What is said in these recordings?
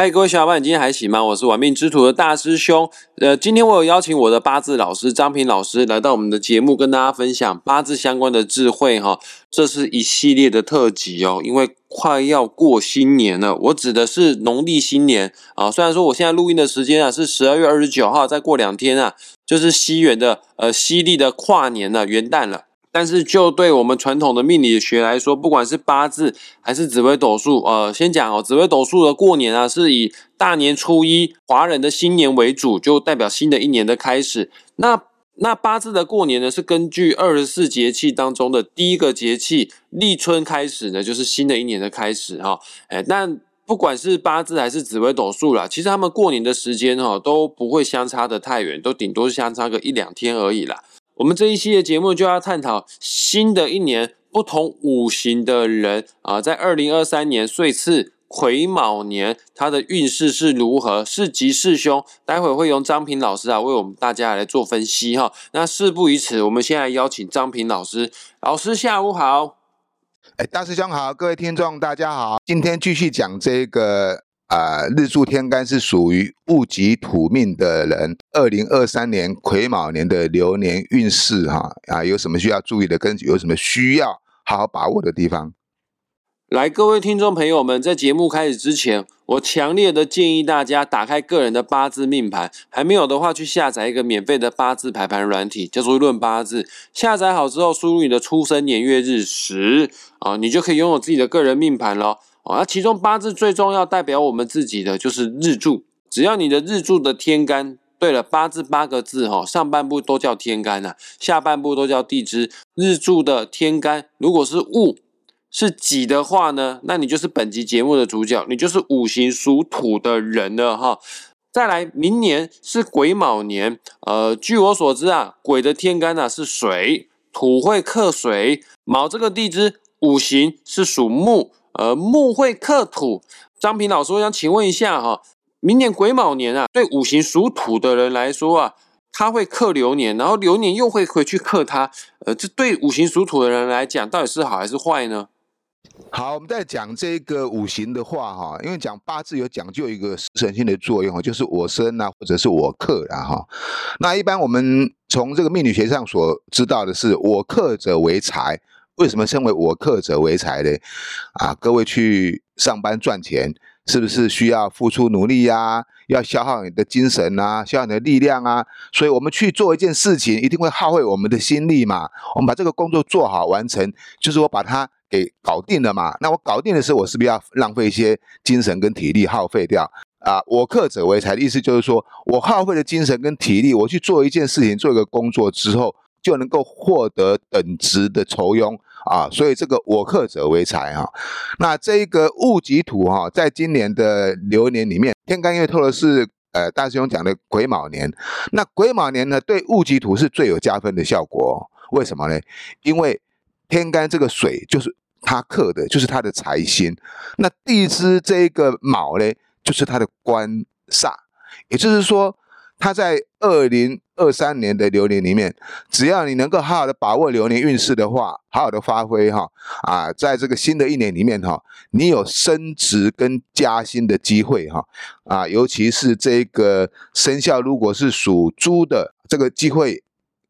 嗨，各位小伙伴，你今天还行吗？我是玩命之徒的大师兄。呃，今天我有邀请我的八字老师张平老师来到我们的节目，跟大家分享八字相关的智慧哈。这是一系列的特辑哦，因为快要过新年了，我指的是农历新年啊。虽然说我现在录音的时间啊是十二月二十九号，再过两天啊就是西元的呃西历的跨年了，元旦了。但是，就对我们传统的命理学来说，不管是八字还是紫微斗数，呃，先讲哦，紫微斗数的过年啊，是以大年初一华人的新年为主，就代表新的一年的开始。那那八字的过年呢，是根据二十四节气当中的第一个节气立春开始呢，就是新的一年的开始哈。哎，但不管是八字还是紫微斗数啦，其实他们过年的时间哈都不会相差的太远，都顶多相差个一两天而已啦。我们这一期的节目就要探讨新的一年不同五行的人啊，在二零二三年岁次癸卯年，他的运势是如何，是吉是凶？待会会用张平老师啊为我们大家来做分析哈。那事不宜迟，我们先来邀请张平老师。老师下午好，哎，大师兄好，各位听众大家好，今天继续讲这个。啊，日柱天干是属于戊己土命的人，二零二三年癸卯年的流年运势哈啊，有什么需要注意的，跟有什么需要好好把握的地方？来，各位听众朋友们，在节目开始之前，我强烈的建议大家打开个人的八字命盘，还没有的话，去下载一个免费的八字排盘软体，叫做论八字。下载好之后，输入你的出生年月日时啊，你就可以拥有自己的个人命盘了。啊，其中八字最重要代表我们自己的就是日柱，只要你的日柱的天干对了，八字八个字哈，上半部都叫天干呐，下半部都叫地支。日柱的天干如果是戊是己的话呢，那你就是本集节目的主角，你就是五行属土的人了哈。再来，明年是癸卯年，呃，据我所知啊，癸的天干呢是水，土会克水，卯这个地支五行是属木。呃，木会克土，张平老师，我想请问一下哈，明年癸卯年啊，对五行属土的人来说啊，他会克流年，然后流年又会回去克他，呃，这对五行属土的人来讲，到底是好还是坏呢？好，我们在讲这个五行的话哈，因为讲八字有讲究一个神性的作用就是我生啊，或者是我克啊哈。那一般我们从这个命理学上所知道的是，我克者为财。为什么称为我克者为财呢？啊，各位去上班赚钱，是不是需要付出努力呀？要消耗你的精神啊，消耗你的力量啊？所以，我们去做一件事情，一定会耗费我们的心力嘛。我们把这个工作做好完成，就是我把它给搞定了嘛。那我搞定的时候，我是不是要浪费一些精神跟体力耗费掉？啊，我克者为财的意思就是说，我耗费的精神跟体力，我去做一件事情，做一个工作之后，就能够获得等值的酬庸。啊，所以这个我克者为财哈，那这一个戊己土哈，在今年的流年里面，天干因为透的是呃大师兄讲的癸卯年，那癸卯年呢，对戊己土是最有加分的效果。为什么呢？因为天干这个水就是它克的，就是它的财星，那地支这个卯呢，就是它的官煞，也就是说。它在二零二三年的流年里面，只要你能够好好的把握流年运势的话，好好的发挥哈啊，在这个新的一年里面哈，你有升职跟加薪的机会哈啊，尤其是这个生肖如果是属猪的，这个机会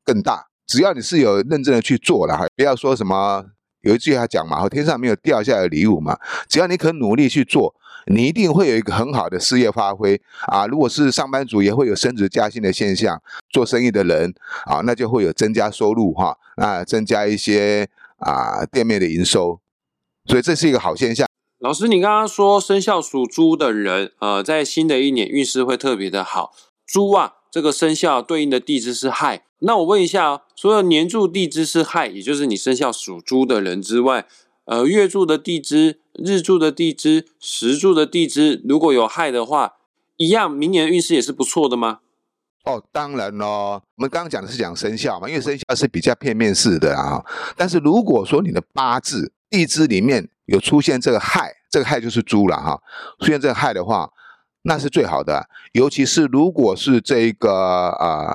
更大。只要你是有认真的去做了哈，不要说什么有一句话讲嘛，天上没有掉下来的礼物嘛，只要你肯努力去做。你一定会有一个很好的事业发挥啊！如果是上班族，也会有升职加薪的现象；做生意的人啊，那就会有增加收入哈，那增加一些啊店面的营收，所以这是一个好现象。老师，你刚刚说生肖属猪的人，呃，在新的一年运势会特别的好。猪啊，这个生肖对应的地支是亥。那我问一下哦，除了年柱地支是亥，也就是你生肖属猪的人之外，呃，月柱的地支、日柱的地支、时柱的地支，如果有害的话，一样，明年运势也是不错的吗？哦，当然咯，我们刚刚讲的是讲生肖嘛，因为生肖是比较片面式的啊。但是如果说你的八字地支里面有出现这个亥，这个亥就是猪了哈，出现这个亥的话，那是最好的。尤其是如果是这个呃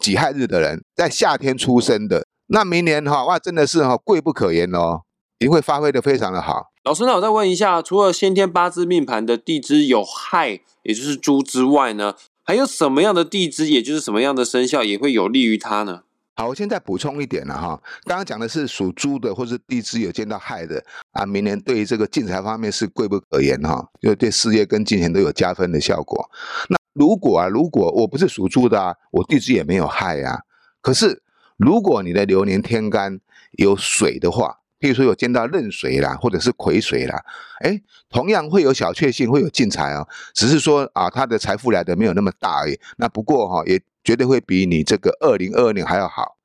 己亥日的人，在夏天出生的，那明年哈哇，真的是哈贵不可言哦。你会发挥的非常的好，老师，那我再问一下，除了先天八字命盘的地支有亥，也就是猪之外呢，还有什么样的地支，也就是什么样的生肖，也会有利于他呢？好，我现在补充一点了哈，刚刚讲的是属猪的或是地支有见到亥的啊，明年对于这个进财方面是贵不可言哈，就对事业跟金钱都有加分的效果。那如果啊，如果我不是属猪的啊，我地支也没有亥啊，可是如果你的流年天干有水的话。譬如说有见到壬水啦，或者是癸水啦，哎，同样会有小确幸，会有进财哦。只是说啊，他的财富来的没有那么大而已。那不过哈，也绝对会比你这个二零二二年还要好。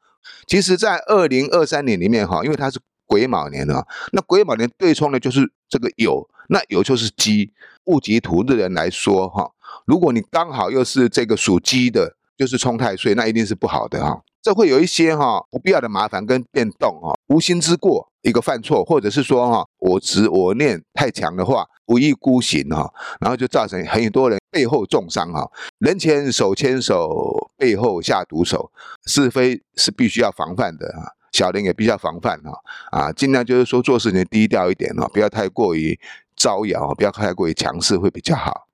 其实，在二零二三年里面哈，因为它是癸卯年啊，那癸卯年对冲的就是这个酉，那酉就是鸡，戊己土的人来说哈，如果你刚好又是这个属鸡的，就是冲太岁，那一定是不好的哈。这会有一些哈不必要的麻烦跟变动哈，无心之过。一个犯错，或者是说哈我执我念太强的话，不意孤行哈，然后就造成很多人背后重伤哈。人前手牵手，背后下毒手，是非是必须要防范的啊。小人也必须要防范哈啊，尽量就是说做事情低调一点哦，不要太过于招摇，不要太过于强势，会比较好。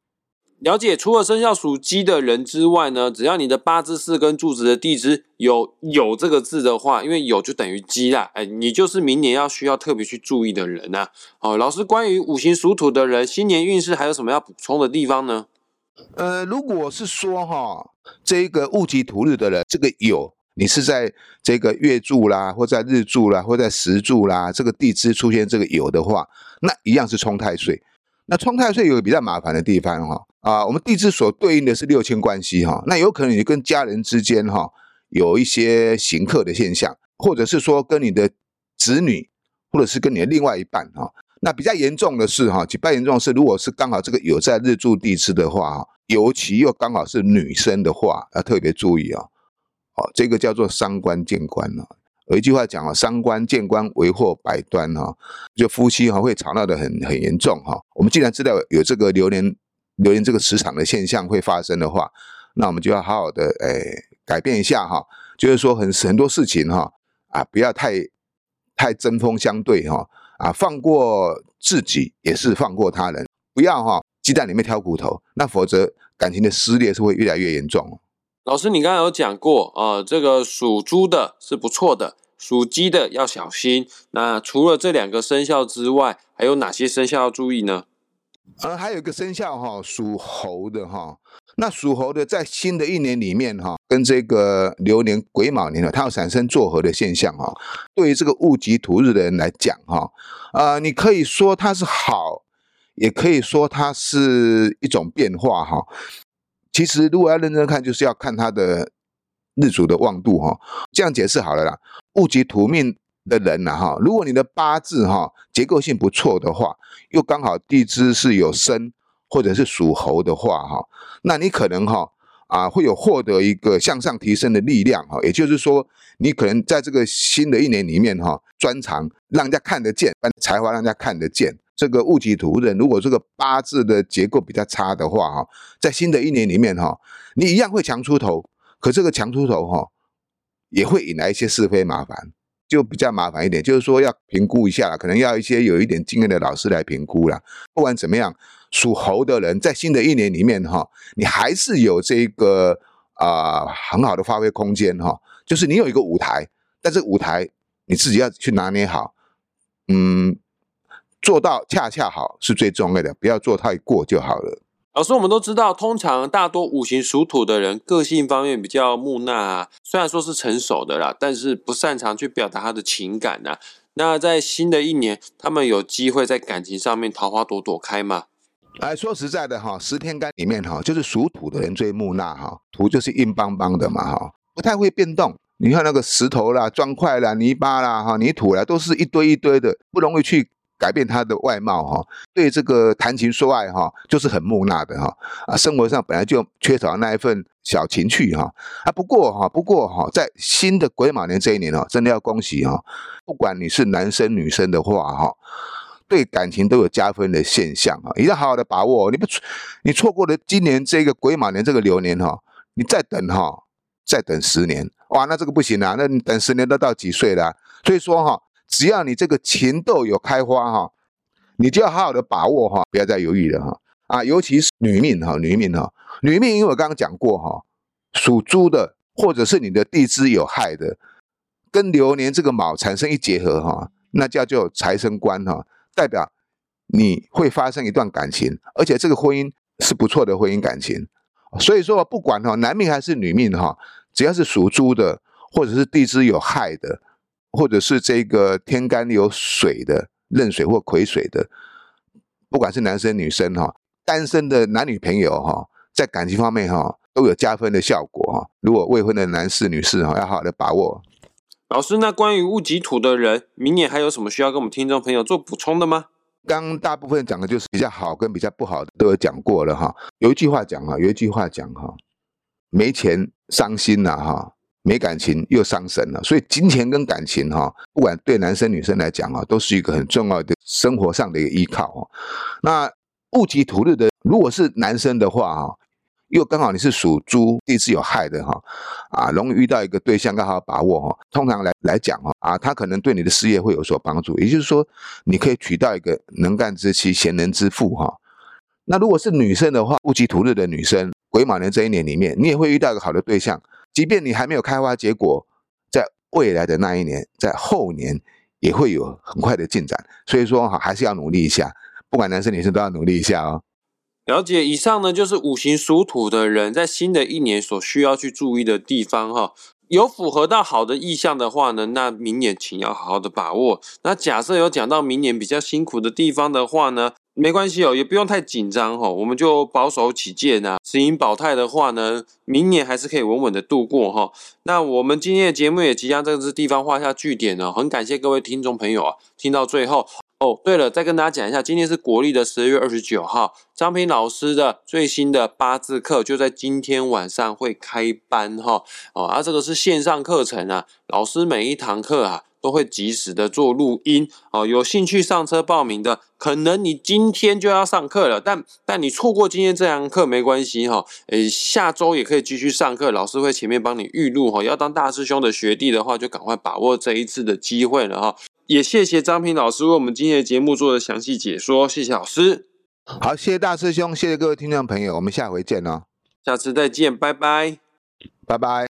了解，除了生肖属鸡的人之外呢，只要你的八字四根柱子的地支有有这个字的话，因为有就等于鸡啦，哎，你就是明年要需要特别去注意的人呐。哦，老师，关于五行属土的人，新年运势还有什么要补充的地方呢？呃，如果是说哈，这个戊己土日的人，这个有你是在这个月柱啦，或在日柱啦，或在时柱啦，这个地支出现这个有的话，那一样是冲太岁。那冲太岁有比较麻烦的地方哈。啊，我们地支所对应的是六亲关系哈，那有可能你跟家人之间哈有一些行克的现象，或者是说跟你的子女，或者是跟你的另外一半哈。那比较严重的是哈，比较严重是，如果是刚好这个有在日柱地支的话，尤其又刚好是女生的话，要特别注意啊。哦，这个叫做伤官见官啊。有一句话讲啊，伤官见官为祸百端哈，就夫妻哈会吵闹的很很严重哈。我们既然知道有这个流年。流年这个磁场的现象会发生的话，那我们就要好好的诶改变一下哈，就是说很很多事情哈啊不要太太针锋相对哈啊放过自己也是放过他人，不要哈鸡蛋里面挑骨头，那否则感情的撕裂是会越来越严重。老师，你刚才有讲过啊，这个属猪的是不错的，属鸡的要小心。那除了这两个生肖之外，还有哪些生肖要注意呢？呃，还有一个生肖哈，属猴的哈。那属猴的在新的一年里面哈，跟这个流年癸卯年呢，它要产生作合的现象哈。对于这个戊己土日的人来讲哈，呃，你可以说它是好，也可以说它是一种变化哈。其实如果要认真看，就是要看它的日主的旺度哈。这样解释好了啦，戊己土命。的人呐哈，如果你的八字哈结构性不错的话，又刚好地支是有生或者是属猴的话哈，那你可能哈啊会有获得一个向上提升的力量哈，也就是说你可能在这个新的一年里面哈，专长让人家看得见，才华让人家看得见。这个戊己土人如果这个八字的结构比较差的话哈，在新的一年里面哈，你一样会强出头，可这个强出头哈也会引来一些是非麻烦。就比较麻烦一点，就是说要评估一下了，可能要一些有一点经验的老师来评估了。不管怎么样，属猴的人在新的一年里面哈，你还是有这个啊很好的发挥空间哈。就是你有一个舞台，但是舞台你自己要去拿捏好，嗯，做到恰恰好是最重要的，不要做太过就好了。老师，我们都知道，通常大多五行属土的人，个性方面比较木讷啊。虽然说是成熟的啦，但是不擅长去表达他的情感呐。那在新的一年，他们有机会在感情上面桃花朵朵开吗？哎，说实在的哈，十天干里面哈，就是属土的人最木讷哈。土就是硬邦邦的嘛哈，不太会变动。你看那个石头啦、砖块啦、泥巴啦、哈泥土啦，都是一堆一堆的，不容易去。改变他的外貌哈，对这个谈情说爱哈，就是很木讷的哈啊，生活上本来就缺少那一份小情趣哈啊。不过哈，不过哈，在新的癸卯年这一年哦，真的要恭喜哈，不管你是男生女生的话哈，对感情都有加分的现象啊，一定要好好的把握哦。你不你错过了今年这个癸卯年这个流年哈，你再等哈，再等十年哇，那这个不行啊，那你等十年都到几岁了？所以说哈。只要你这个情窦有开花哈，你就要好好的把握哈，不要再犹豫了哈。啊，尤其是女命哈，女命哈，女命，因为我刚刚讲过哈，属猪的或者是你的地支有害的，跟流年这个卯产生一结合哈，那叫做财生官哈，代表你会发生一段感情，而且这个婚姻是不错的婚姻感情。所以说，不管哈男命还是女命哈，只要是属猪的，或者是地支有害的，或者是这个天干有水的，壬水或癸水的，不管是男生女生哈。单身的男女朋友哈，在感情方面哈都有加分的效果哈。如果未婚的男士、女士哈，要好好的把握。老师，那关于戊己土的人，明年还有什么需要跟我们听众朋友做补充的吗？刚大部分讲的就是比较好跟比较不好的都有讲过了哈。有一句话讲哈，有一句话讲哈，没钱伤心了哈，没感情又伤神了。所以金钱跟感情哈，不管对男生女生来讲啊，都是一个很重要的生活上的一个依靠哦。那戊己土日的，如果是男生的话哈，又刚好你是属猪，地支有害的哈，啊，容易遇到一个对象，刚好把握哈。通常来来讲哈，啊，他可能对你的事业会有所帮助，也就是说，你可以娶到一个能干之妻、贤人之妇哈。那如果是女生的话，戊己土日的女生，癸卯年这一年里面，你也会遇到一个好的对象，即便你还没有开花结果，在未来的那一年，在后年也会有很快的进展。所以说哈，还是要努力一下。不管男生女生都要努力一下哦。了解，以上呢就是五行属土的人在新的一年所需要去注意的地方哈。有符合到好的意向的话呢，那明年请要好好的把握。那假设有讲到明年比较辛苦的地方的话呢，没关系哦，也不用太紧张哈。我们就保守起见啊，持盈保泰的话呢，明年还是可以稳稳的度过哈。那我们今天的节目也即将在这地方画下句点了，很感谢各位听众朋友啊，听到最后。哦，对了，再跟大家讲一下，今天是国历的十二月二十九号，张平老师的最新的八字课就在今天晚上会开班哈。哦，啊，这个是线上课程啊，老师每一堂课啊都会及时的做录音哦。有兴趣上车报名的，可能你今天就要上课了，但但你错过今天这堂课没关系哈，诶，下周也可以继续上课，老师会前面帮你预录哈。要当大师兄的学弟的话，就赶快把握这一次的机会了哈。也谢谢张平老师为我们今天的节目做的详细解说，谢谢老师。好，谢谢大师兄，谢谢各位听众朋友，我们下回见哦。下次再见，拜拜，拜拜。